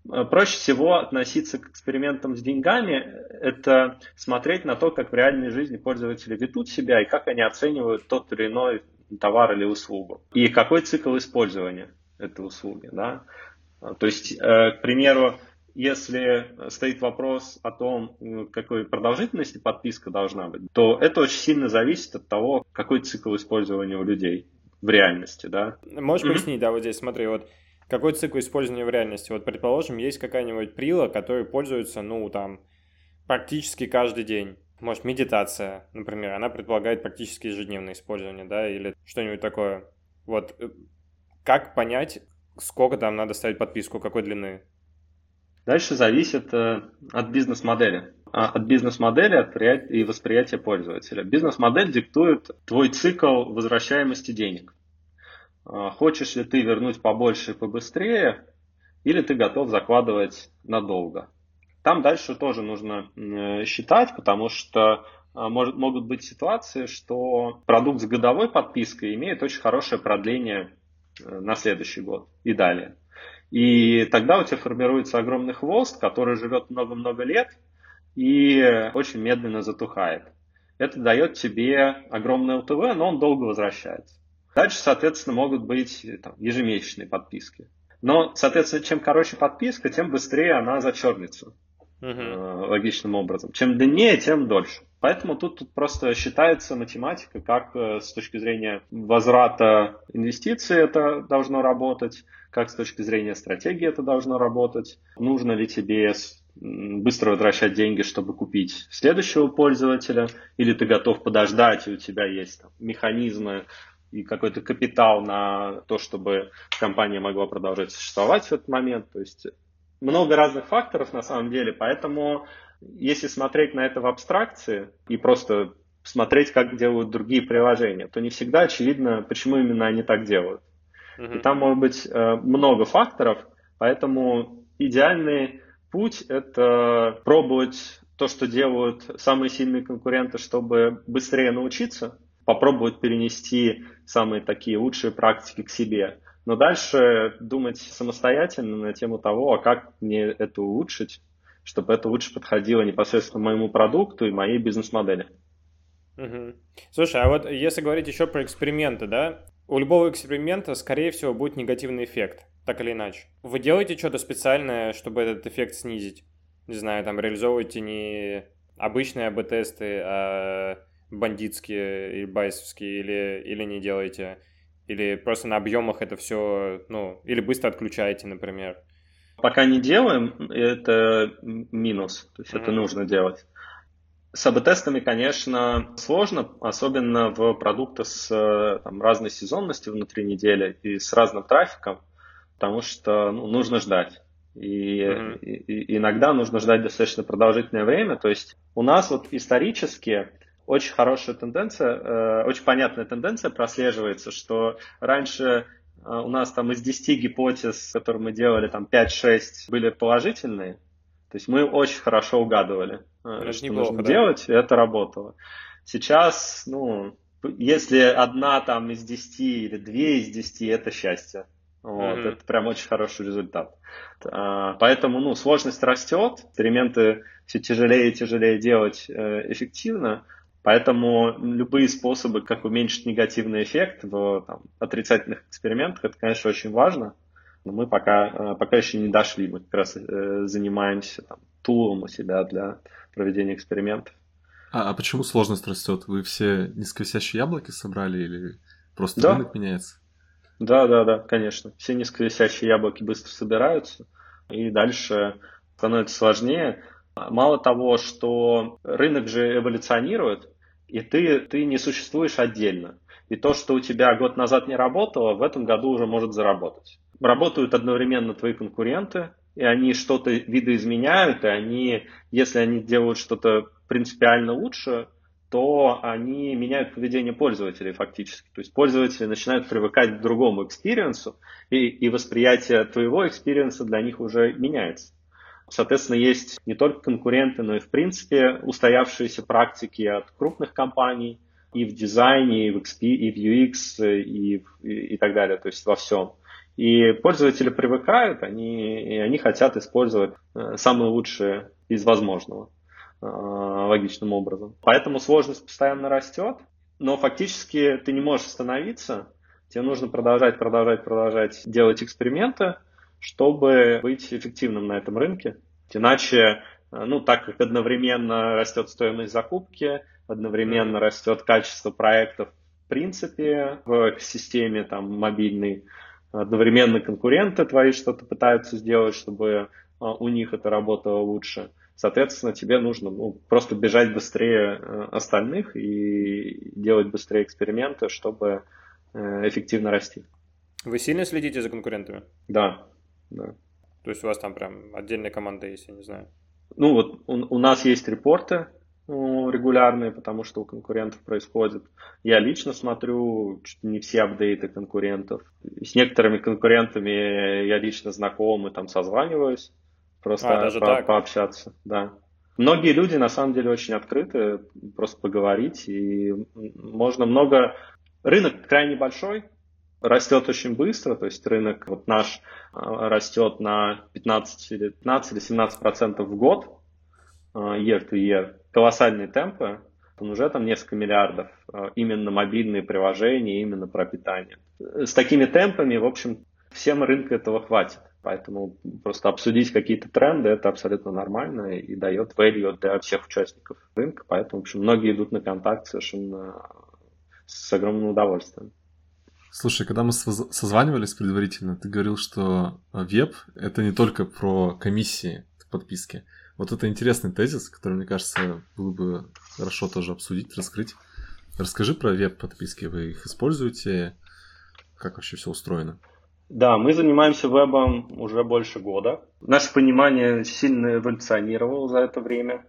э, проще всего относиться к экспериментам с деньгами, это смотреть на то, как в реальной жизни пользователи ведут себя и как они оценивают тот или иной товар или услугу. И какой цикл использования этой услуги. Да? А, то есть, э, к примеру, если стоит вопрос о том, какой продолжительности подписка должна быть, то это очень сильно зависит от того, какой цикл использования у людей в реальности, да. Можешь mm-hmm. пояснить, да, вот здесь, смотри, вот какой цикл использования в реальности? Вот, предположим, есть какая-нибудь прила, которой пользуется, ну, там, практически каждый день. Может, медитация, например, она предполагает практически ежедневное использование, да, или что-нибудь такое. Вот, э, как понять, сколько там надо ставить подписку, какой длины? Дальше зависит э, от бизнес-модели. А, от бизнес-модели и восприятия пользователя. Бизнес-модель диктует твой цикл возвращаемости денег. А, хочешь ли ты вернуть побольше и побыстрее, или ты готов закладывать надолго. Там дальше тоже нужно э, считать, потому что а, может, могут быть ситуации, что продукт с годовой подпиской имеет очень хорошее продление на следующий год и далее. И тогда у тебя формируется огромный хвост, который живет много-много лет и очень медленно затухает. Это дает тебе огромное ЛТВ, но он долго возвращается. Дальше, соответственно, могут быть там, ежемесячные подписки. Но, соответственно, чем короче подписка, тем быстрее она зачернется uh-huh. логичным образом. Чем длиннее, тем дольше. Поэтому тут, тут просто считается математика, как э, с точки зрения возврата инвестиций это должно работать, как с точки зрения стратегии это должно работать, нужно ли тебе быстро возвращать деньги, чтобы купить следующего пользователя, или ты готов подождать, и у тебя есть там, механизмы и какой-то капитал на то, чтобы компания могла продолжать существовать в этот момент. То есть много разных факторов на самом деле, поэтому если смотреть на это в абстракции и просто смотреть, как делают другие приложения, то не всегда очевидно, почему именно они так делают. Uh-huh. И там может быть э, много факторов, поэтому идеальный путь это пробовать то, что делают самые сильные конкуренты, чтобы быстрее научиться, попробовать перенести самые такие лучшие практики к себе. Но дальше думать самостоятельно на тему того, а как мне это улучшить, чтобы это лучше подходило непосредственно моему продукту и моей бизнес-модели. Угу. Слушай, а вот если говорить еще про эксперименты, да, у любого эксперимента, скорее всего, будет негативный эффект, так или иначе. Вы делаете что-то специальное, чтобы этот эффект снизить? Не знаю, там реализовываете не обычные АБ-тесты, а бандитские или байсовские, или, или не делаете? Или просто на объемах это все, ну, или быстро отключаете, например? Пока не делаем, это минус. То есть mm-hmm. это нужно делать. С АБ-тестами, конечно, сложно, особенно в продуктах с там, разной сезонностью внутри недели и с разным трафиком, потому что ну, нужно ждать. И, mm-hmm. и, и иногда нужно ждать достаточно продолжительное время. То есть у нас вот исторически очень хорошая тенденция, э, очень понятная тенденция прослеживается, что раньше э, у нас там из 10 гипотез, которые мы делали, там 5-6 были положительные. То есть мы очень хорошо угадывали, э, это что неплохо, нужно да? делать, и это работало. Сейчас, ну, если одна там из десяти или две из десяти, это счастье. Вот, mm-hmm. Это прям очень хороший результат. А, поэтому ну, сложность растет, эксперименты все тяжелее и тяжелее делать э, эффективно, поэтому любые способы, как уменьшить негативный эффект в там, отрицательных экспериментах, это, конечно, очень важно. Но мы пока, э, пока еще не дошли, мы как раз э, занимаемся там, тулом у себя для проведения экспериментов. А, а почему сложность растет? Вы все низковисящие яблоки собрали или просто да. рынок меняется? Да, да, да, конечно. Все низковисящие яблоки быстро собираются, и дальше становится сложнее. Мало того, что рынок же эволюционирует, и ты, ты не существуешь отдельно. И то, что у тебя год назад не работало, в этом году уже может заработать. Работают одновременно твои конкуренты, и они что-то видоизменяют, и они, если они делают что-то принципиально лучше, то они меняют поведение пользователей фактически. То есть пользователи начинают привыкать к другому experience у, и, и восприятие твоего experience'а для них уже меняется. Соответственно, есть не только конкуренты, но и в принципе устоявшиеся практики от крупных компаний и в дизайне, и в XP, и в UX, и, и, и так далее, то есть во всем. И пользователи привыкают, они, и они хотят использовать э, самое лучшее из возможного. Э, логичным образом. Поэтому сложность постоянно растет, но фактически ты не можешь остановиться. Тебе нужно продолжать, продолжать, продолжать делать эксперименты, чтобы быть эффективным на этом рынке. Иначе, э, ну, так как одновременно растет стоимость закупки, одновременно растет качество проектов в принципе в системе там мобильной, одновременно конкуренты твои что-то пытаются сделать, чтобы э, у них это работало лучше – Соответственно, тебе нужно ну, просто бежать быстрее э, остальных и делать быстрее эксперименты, чтобы эффективно расти. Вы сильно следите за конкурентами? Да, да. То есть у вас там прям отдельная команда есть, я не знаю. Ну вот у, у нас есть репорты ну, регулярные, потому что у конкурентов происходит. Я лично смотрю чуть не все апдейты конкурентов. С некоторыми конкурентами я лично знаком и там созваниваюсь просто а, даже по- так? пообщаться, да. Многие люди на самом деле очень открыты, просто поговорить, и можно много... Рынок крайне большой, растет очень быстро, то есть рынок вот наш а, растет на 15 или 15 или 17 процентов в год, а, year to year, колоссальные темпы, уже там несколько миллиардов а, именно мобильные приложения, именно про питание. С такими темпами, в общем, всем рынка этого хватит. Поэтому просто обсудить какие-то тренды это абсолютно нормально и дает value для всех участников рынка. Поэтому, в общем, многие идут на контакт совершенно с огромным удовольствием. Слушай, когда мы созванивались предварительно, ты говорил, что веб — это не только про комиссии подписки. Вот это интересный тезис, который, мне кажется, было бы хорошо тоже обсудить, раскрыть. Расскажи про веб-подписки. Вы их используете? Как вообще все устроено? Да, мы занимаемся вебом уже больше года. Наше понимание сильно эволюционировало за это время.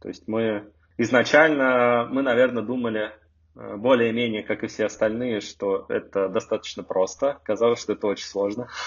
То есть мы изначально, мы, наверное, думали э, более-менее, как и все остальные, что это достаточно просто. Казалось, что это очень сложно.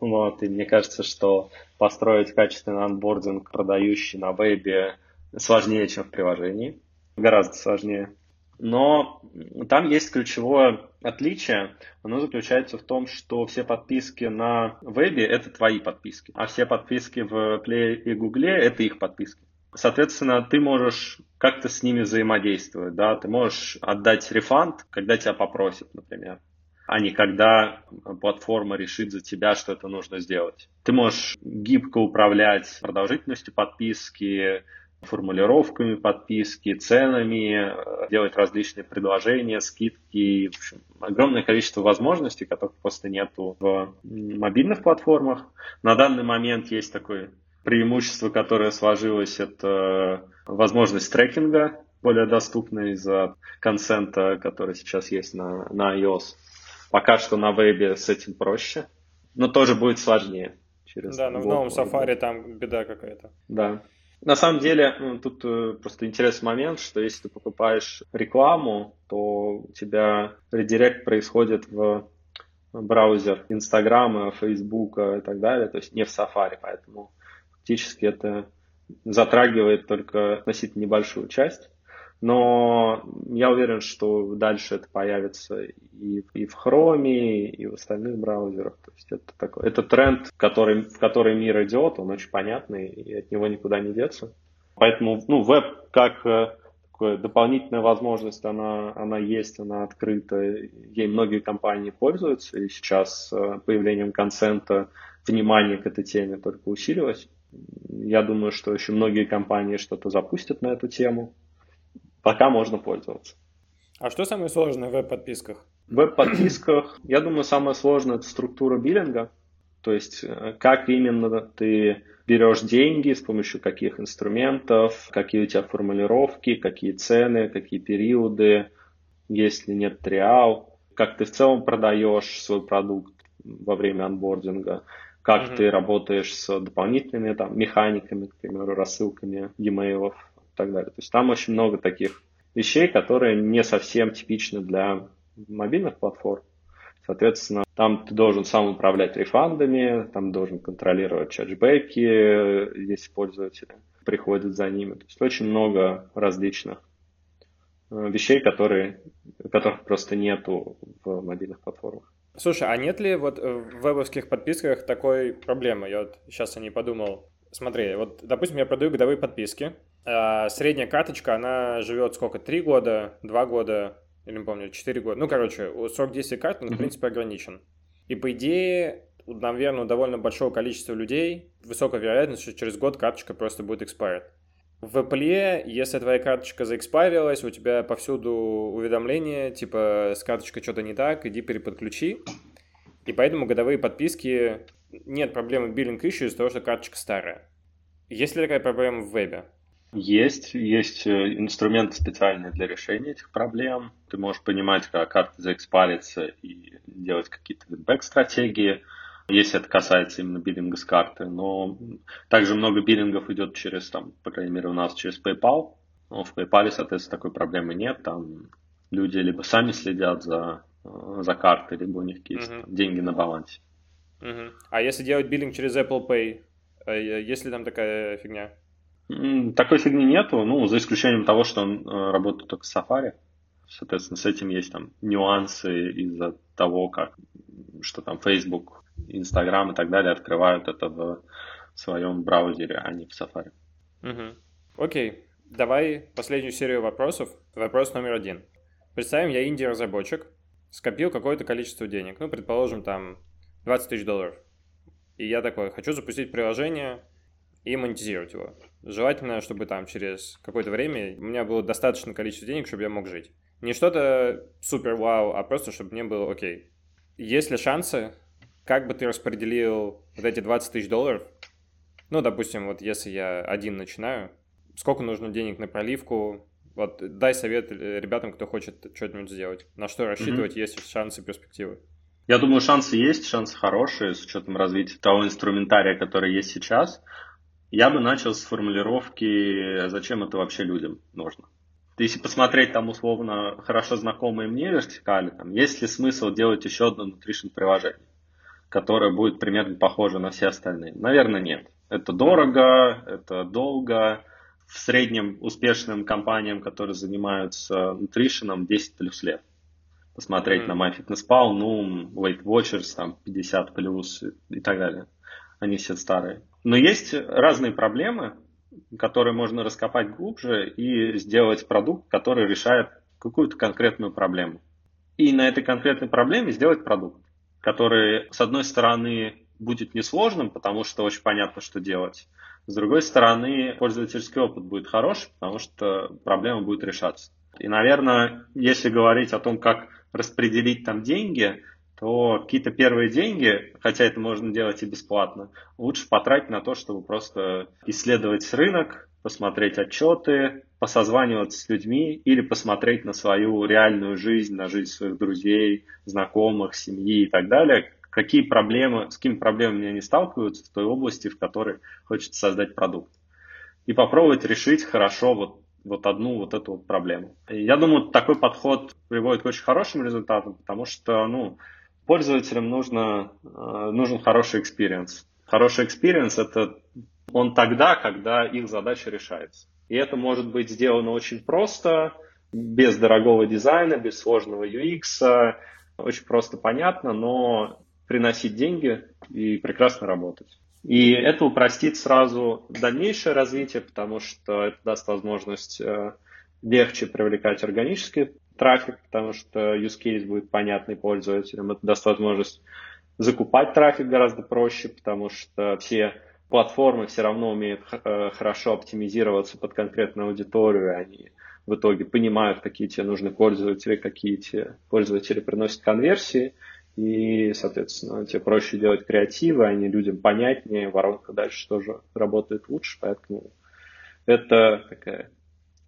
Вот, и мне кажется, что построить качественный анбординг, продающий на вебе, сложнее, чем в приложении. Гораздо сложнее. Но там есть ключевое отличие. Оно заключается в том, что все подписки на вебе – это твои подписки, а все подписки в Play и Google – это их подписки. Соответственно, ты можешь как-то с ними взаимодействовать, да, ты можешь отдать рефанд, когда тебя попросят, например, а не когда платформа решит за тебя, что это нужно сделать. Ты можешь гибко управлять продолжительностью подписки, формулировками подписки, ценами, делать различные предложения, скидки. В общем, огромное количество возможностей, которых просто нету в мобильных платформах. На данный момент есть такое преимущество, которое сложилось, это возможность трекинга, более доступная из-за консента, который сейчас есть на, на iOS. Пока что на вебе с этим проще, но тоже будет сложнее. Через да, но в новом Safari там беда какая-то. Да. На самом деле, ну, тут э, просто интересный момент, что если ты покупаешь рекламу, то у тебя редирект происходит в браузер Инстаграма, Фейсбука и так далее, то есть не в Safari, поэтому фактически это затрагивает только относительно небольшую часть. Но я уверен, что дальше это появится и, и в Chrome, и в остальных браузерах. То есть это такой, это тренд, который, в который мир идет, он очень понятный, и от него никуда не деться. Поэтому ну, веб как э, такая дополнительная возможность, она, она есть, она открыта, ей многие компании пользуются, и сейчас э, появлением консента внимание к этой теме только усилилось. Я думаю, что еще многие компании что-то запустят на эту тему. Пока можно пользоваться. А что самое сложное в веб-подписках? В веб-подписках, я думаю, самое сложное это структура биллинга. То есть, э, как именно ты берешь деньги, с помощью каких инструментов, какие у тебя формулировки, какие цены, какие периоды, если нет триал, как ты в целом продаешь свой продукт во время анбординга, как mm-hmm. ты работаешь с дополнительными там, механиками, к примеру, рассылками e-mail и так далее. То есть там очень много таких вещей, которые не совсем типичны для мобильных платформ. Соответственно, там ты должен сам управлять рефандами, там должен контролировать чатчбеки, если пользователи приходят за ними. То есть очень много различных э, вещей, которые, которых просто нету в мобильных платформах. Слушай, а нет ли вот в вебовских подписках такой проблемы? Я вот сейчас о ней подумал. Смотри, вот, допустим, я продаю годовые подписки. А средняя карточка, она живет сколько? Три года, два года, или не помню, 4 года. Ну, короче, срок действия карты, он, в принципе, ограничен. И, по идее, наверное, у довольно большого количества людей высокая вероятность, что через год карточка просто будет expired. В Apple, если твоя карточка заэкспарилась, у тебя повсюду уведомления, типа, с карточкой что-то не так, иди переподключи. И поэтому годовые подписки нет проблемы биллинг issue из-за того, что карточка старая. Есть ли такая проблема в вебе? Есть, есть э, инструменты специальные для решения этих проблем. Ты можешь понимать, как карта заэкспарится и делать какие-то бэк-стратегии, если это касается именно биллинга с карты. Но также много биллингов идет через, там, по крайней мере, у нас через PayPal. Но в PayPal, соответственно, такой проблемы нет. Там люди либо сами следят за, э, за картой, либо у них есть uh-huh. деньги на балансе. Uh-huh. А если делать биллинг через Apple Pay, э, есть ли там такая фигня? Такой фигни нету, ну, за исключением того, что он э, работает только с Safari. Соответственно, с этим есть там нюансы из-за того, как, что там Facebook, Instagram и так далее открывают это в своем браузере, а не в Safari. Угу. Окей, давай последнюю серию вопросов. Вопрос номер один. Представим, я инди-разработчик, скопил какое-то количество денег, ну, предположим, там 20 тысяч долларов. И я такой, хочу запустить приложение и монетизировать его. Желательно, чтобы там через какое-то время у меня было достаточное количество денег, чтобы я мог жить. Не что-то супер вау, а просто, чтобы мне было окей. Есть ли шансы, как бы ты распределил вот эти 20 тысяч долларов? Ну, допустим, вот если я один начинаю, сколько нужно денег на проливку? Вот дай совет ребятам, кто хочет что-нибудь сделать. На что рассчитывать, mm-hmm. есть шансы, перспективы? Я думаю, шансы есть, шансы хорошие с учетом развития того инструментария, который есть сейчас. Я бы начал с формулировки, зачем это вообще людям нужно. Если посмотреть там условно хорошо знакомые мне вертикали, там, есть ли смысл делать еще одно nutrition приложение, которое будет примерно похоже на все остальные? Наверное, нет. Это дорого, это долго. В среднем успешным компаниям, которые занимаются нутришеном, 10 плюс лет. Посмотреть mm-hmm. на MyFitnessPal, ну, Weight Watchers, там, 50 плюс и так далее. Они все старые. Но есть разные проблемы, которые можно раскопать глубже и сделать продукт, который решает какую-то конкретную проблему. И на этой конкретной проблеме сделать продукт, который, с одной стороны, будет несложным, потому что очень понятно, что делать. С другой стороны, пользовательский опыт будет хороший, потому что проблема будет решаться. И, наверное, если говорить о том, как распределить там деньги, то какие-то первые деньги, хотя это можно делать и бесплатно, лучше потратить на то, чтобы просто исследовать рынок, посмотреть отчеты, посозваниваться с людьми или посмотреть на свою реальную жизнь, на жизнь своих друзей, знакомых, семьи и так далее, какие проблемы, с какими проблемами они сталкиваются в той области, в которой хочется создать продукт. И попробовать решить хорошо вот, вот одну вот эту вот проблему. Я думаю, такой подход приводит к очень хорошим результатам, потому что, ну, пользователям нужно, э, нужен хороший experience. Хороший экспириенс – это он тогда, когда их задача решается. И это может быть сделано очень просто, без дорогого дизайна, без сложного UX, очень просто понятно, но приносить деньги и прекрасно работать. И это упростит сразу дальнейшее развитие, потому что это даст возможность э, легче привлекать органический трафик, потому что use case будет понятный пользователям. Это даст возможность закупать трафик гораздо проще, потому что все платформы все равно умеют э, хорошо оптимизироваться под конкретную аудиторию, они в итоге понимают, какие тебе нужны пользователи, какие тебе пользователи приносят конверсии, и, соответственно, тебе проще делать креативы, они людям понятнее, воронка дальше тоже работает лучше, поэтому это такая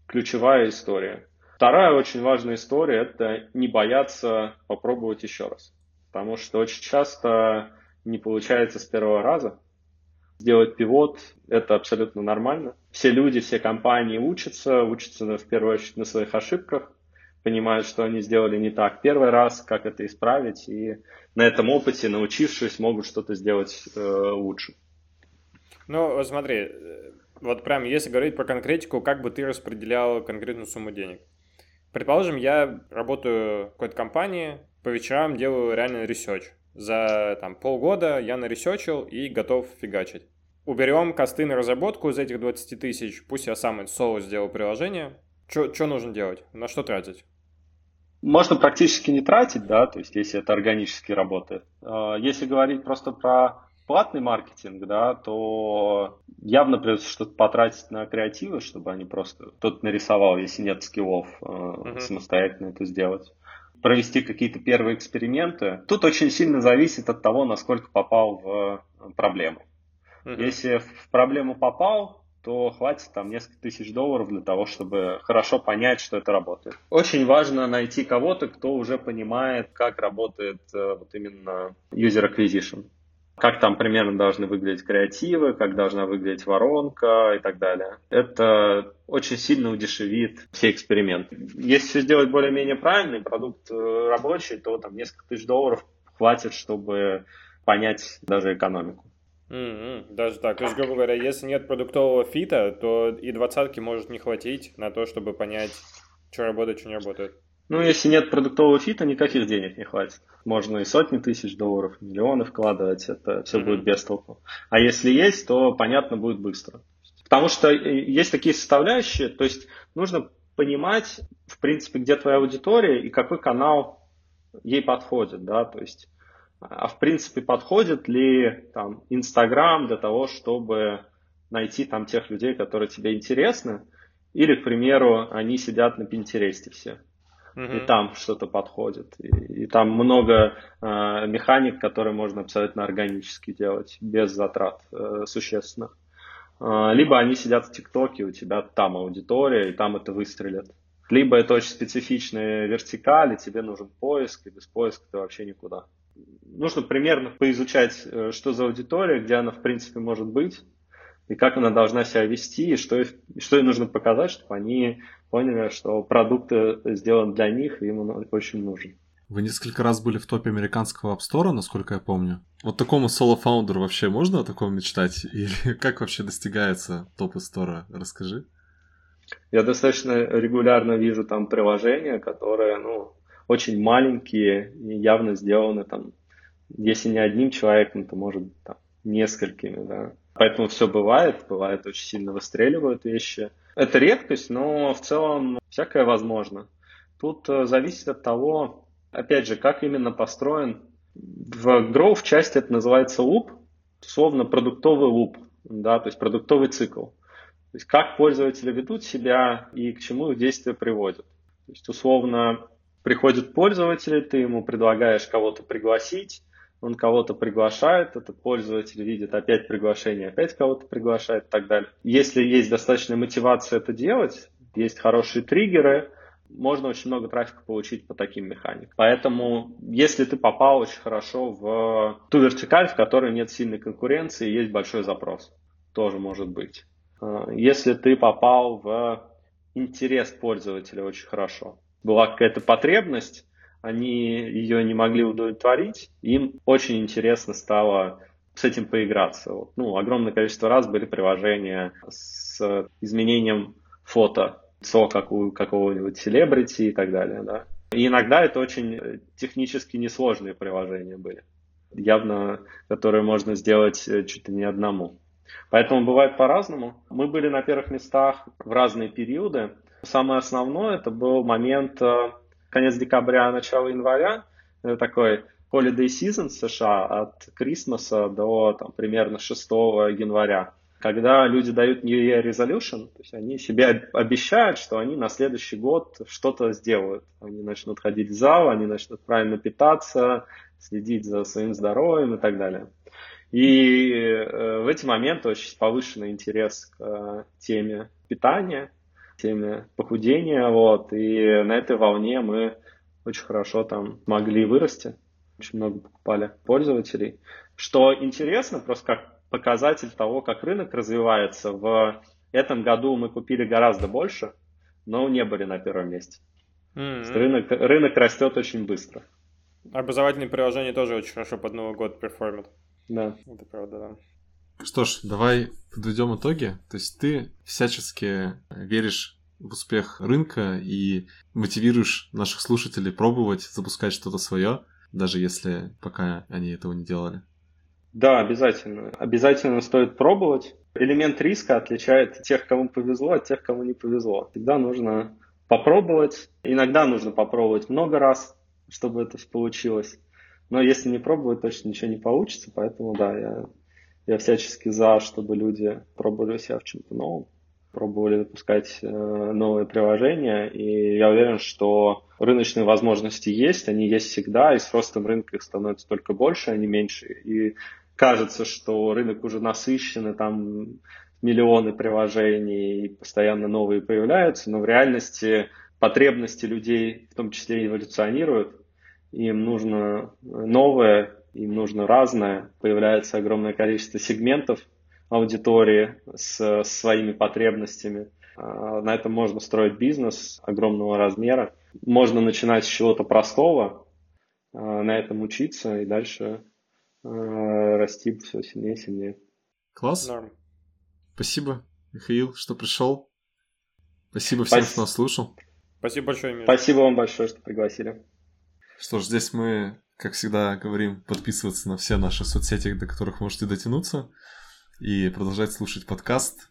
ключевая история. Вторая очень важная история – это не бояться попробовать еще раз, потому что очень часто не получается с первого раза. Сделать пивот – это абсолютно нормально. Все люди, все компании учатся, учатся в первую очередь на своих ошибках, понимают, что они сделали не так первый раз, как это исправить, и на этом опыте, научившись, могут что-то сделать э, лучше. Ну, смотри, э, вот прям если говорить про конкретику, как бы ты распределял конкретную сумму денег? Предположим, я работаю в какой-то компании, по вечерам делаю реально research. За там, полгода я на research'ил и готов фигачить. Уберем cost'ы на разработку из этих 20 тысяч, пусть я сам соло сделал приложение. Что нужно делать? На что тратить? Можно практически не тратить, да, то есть если это органически работает. А, если говорить просто про платный маркетинг, да, то явно придется что-то потратить на креативы, чтобы они просто кто-то нарисовал, если нет скиллов, uh-huh. самостоятельно это сделать. Провести какие-то первые эксперименты. Тут очень сильно зависит от того, насколько попал в проблему. Uh-huh. Если в проблему попал, то хватит там несколько тысяч долларов для того, чтобы хорошо понять, что это работает. Очень важно найти кого-то, кто уже понимает, как работает э, вот именно user acquisition. Как там примерно должны выглядеть креативы, как должна выглядеть воронка и так далее. Это очень сильно удешевит все эксперименты. Если все сделать более-менее правильный, продукт э, рабочий, то там несколько тысяч долларов хватит, чтобы понять даже экономику. Mm-hmm. Даже так. То есть, грубо говоря, если нет продуктового фита, то и двадцатки может не хватить на то, чтобы понять, что работает, что не работает. Ну, если нет продуктового фита, никаких денег не хватит. Можно и сотни тысяч долларов, миллионы вкладывать, это все mm-hmm. будет без толку. А если есть, то понятно будет быстро. Потому что э, есть такие составляющие, то есть нужно понимать, в принципе, где твоя аудитория и какой канал ей подходит, да, то есть а в принципе подходит ли там Инстаграм для того, чтобы найти там тех людей, которые тебе интересны, или, к примеру, они сидят на Пинтересте все, и там что-то подходит, и, и там много э, механик, которые можно абсолютно органически делать, без затрат э, существенных. Э, либо они сидят в ТикТоке, у тебя там аудитория, и там это выстрелит. Либо это очень специфичная вертикаль, и тебе нужен поиск, и без поиска ты вообще никуда нужно примерно поизучать, э, что за аудитория, где она, в принципе, может быть, и как она должна себя вести, и что, что ей нужно показать, чтобы они поняли, что продукт сделан для них, и им он очень нужен. Вы несколько раз были в топе американского App Store, насколько я помню. Вот такому соло-фаундеру вообще можно о таком мечтать? Или как вообще достигается топ Store? Расскажи. Я достаточно регулярно вижу там приложения, которые, ну, очень маленькие и явно сделаны там, если не одним человеком, то может там несколькими, да. Поэтому все бывает, бывает очень сильно выстреливают вещи. Это редкость, но в целом всякое возможно. Тут э, зависит от того, опять же, как именно построен. В Growth части это называется луп, условно продуктовый луп, да, то есть продуктовый цикл. То есть как пользователи ведут себя и к чему их действия приводят. То есть условно приходит пользователь, ты ему предлагаешь кого-то пригласить, он кого-то приглашает, этот пользователь видит опять приглашение, опять кого-то приглашает и так далее. Если есть достаточная мотивация это делать, есть хорошие триггеры, можно очень много трафика получить по таким механикам. Поэтому, если ты попал очень хорошо в ту вертикаль, в которой нет сильной конкуренции, есть большой запрос, тоже может быть. А, если ты попал в интерес пользователя очень хорошо, была какая-то потребность, они ее не могли удовлетворить, им очень интересно стало с этим поиграться. Ну, огромное количество раз были приложения с изменением фото, лицо какого-нибудь селебрити и так далее, да. И иногда это очень э, технически несложные приложения были, явно, которые можно сделать э, чуть ли не одному. Поэтому бывает по-разному. Мы были на первых местах в разные периоды. Самое основное это был момент э, конец декабря, начало января. Это такой holiday season в США от Крисмаса до там, примерно 6 января когда люди дают New Year Resolution, то есть они себе обещают, что они на следующий год что-то сделают. Они начнут ходить в зал, они начнут правильно питаться, следить за своим здоровьем и так далее. И э, в эти моменты очень повышенный интерес к э, теме питания, теме похудения, вот, и на этой волне мы очень хорошо там могли вырасти, очень много покупали пользователей. Что интересно, просто как показатель того, как рынок развивается. В этом году мы купили гораздо больше, но не были на первом месте. Mm-hmm. Рынок, рынок растет очень быстро. Образовательные приложения тоже очень хорошо под Новый год перформят. Да. Это правда, да. Что ж, давай подведем итоги. То есть ты всячески веришь в успех рынка и мотивируешь наших слушателей пробовать, запускать что-то свое, даже если пока они этого не делали. Да, обязательно. Обязательно стоит пробовать. Элемент риска отличает тех, кому повезло, от тех, кому не повезло. Всегда нужно попробовать. Иногда нужно попробовать много раз, чтобы это получилось. Но если не пробовать, точно ничего не получится. Поэтому да, я, я всячески за, чтобы люди пробовали себя в чем-то новом пробовали выпускать э, новые приложения, и я уверен, что рыночные возможности есть, они есть всегда, и с ростом рынка их становится только больше, а не меньше. И кажется, что рынок уже насыщен, и там миллионы приложений, и постоянно новые появляются, но в реальности потребности людей в том числе эволюционируют, им нужно новое, им нужно разное, появляется огромное количество сегментов аудитории с своими потребностями. А, на этом можно строить бизнес огромного размера. Можно начинать с чего-то простого, а, на этом учиться и дальше Э, расти все сильнее и сильнее. Класс. Норм. Спасибо, Михаил, что пришел. Спасибо всем, Спас... кто нас слушал. Спасибо большое, Миша. Спасибо вам большое, что пригласили. Что ж, здесь мы, как всегда, говорим подписываться на все наши соцсети, до которых можете дотянуться, и продолжать слушать подкаст.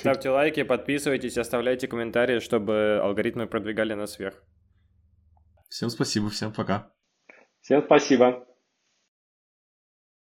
Ставьте лайки, подписывайтесь, оставляйте комментарии, чтобы алгоритмы продвигали нас вверх. Всем спасибо, всем пока. Всем спасибо.